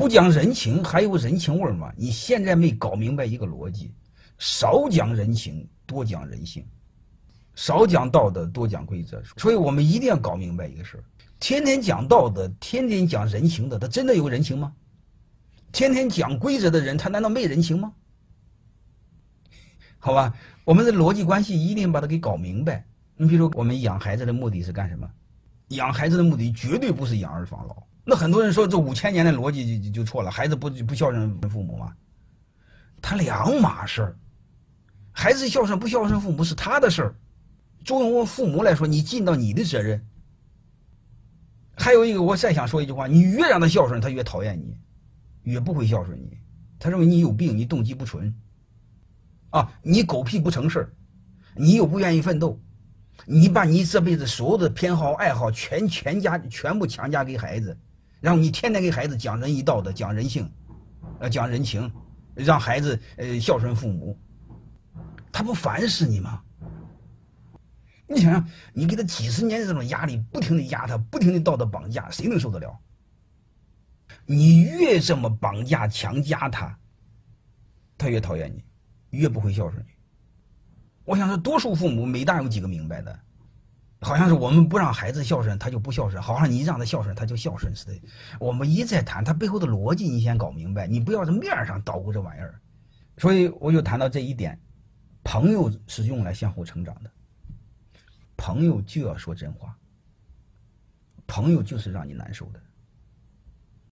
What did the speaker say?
不讲人情还有人情味儿吗？你现在没搞明白一个逻辑：少讲人情，多讲人性；少讲道德，多讲规则。所以我们一定要搞明白一个事儿：天天讲道德、天天讲人情的，他真的有人情吗？天天讲规则的人，他难道没人情吗？好吧，我们的逻辑关系一定把它给搞明白。你比如，我们养孩子的目的是干什么？养孩子的目的绝对不是养儿防老。那很多人说这五千年的逻辑就就错了，孩子不不孝顺父母吗？他两码事儿。孩子孝顺不孝顺父母是他的事儿。作为我父母来说，你尽到你的责任。还有一个，我再想说一句话：你越让他孝顺，他越讨厌你，越不会孝顺你。他认为你有病，你动机不纯。啊，你狗屁不成事儿，你又不愿意奋斗，你把你这辈子所有的偏好爱好全全家全部强加给孩子，然后你天天给孩子讲仁义道德，讲人性，呃，讲人情，让孩子呃孝顺父母，他不烦死你吗？你想想，你给他几十年的这种压力，不停的压他，不停的道德绑架，谁能受得了？你越这么绑架强加他，他越讨厌你。越不会孝顺你。我想说，多数父母没大有几个明白的，好像是我们不让孩子孝顺，他就不孝顺；好像你让他孝顺，他就孝顺似的。我们一再谈他背后的逻辑，你先搞明白，你不要在面上捣鼓这玩意儿。所以我就谈到这一点：朋友是用来相互成长的，朋友就要说真话，朋友就是让你难受的。